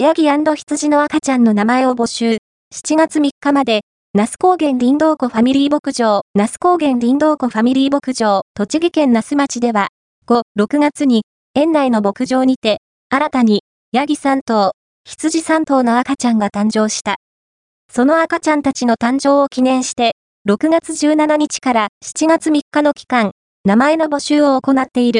ヤギ羊の赤ちゃんの名前を募集。7月3日まで、那須高原林道湖ファミリー牧場、那須高原林道湖ファミリー牧場、栃木県那須町では、5、6月に、園内の牧場にて、新たに、ヤギ3頭、羊3頭の赤ちゃんが誕生した。その赤ちゃんたちの誕生を記念して、6月17日から7月3日の期間、名前の募集を行っている。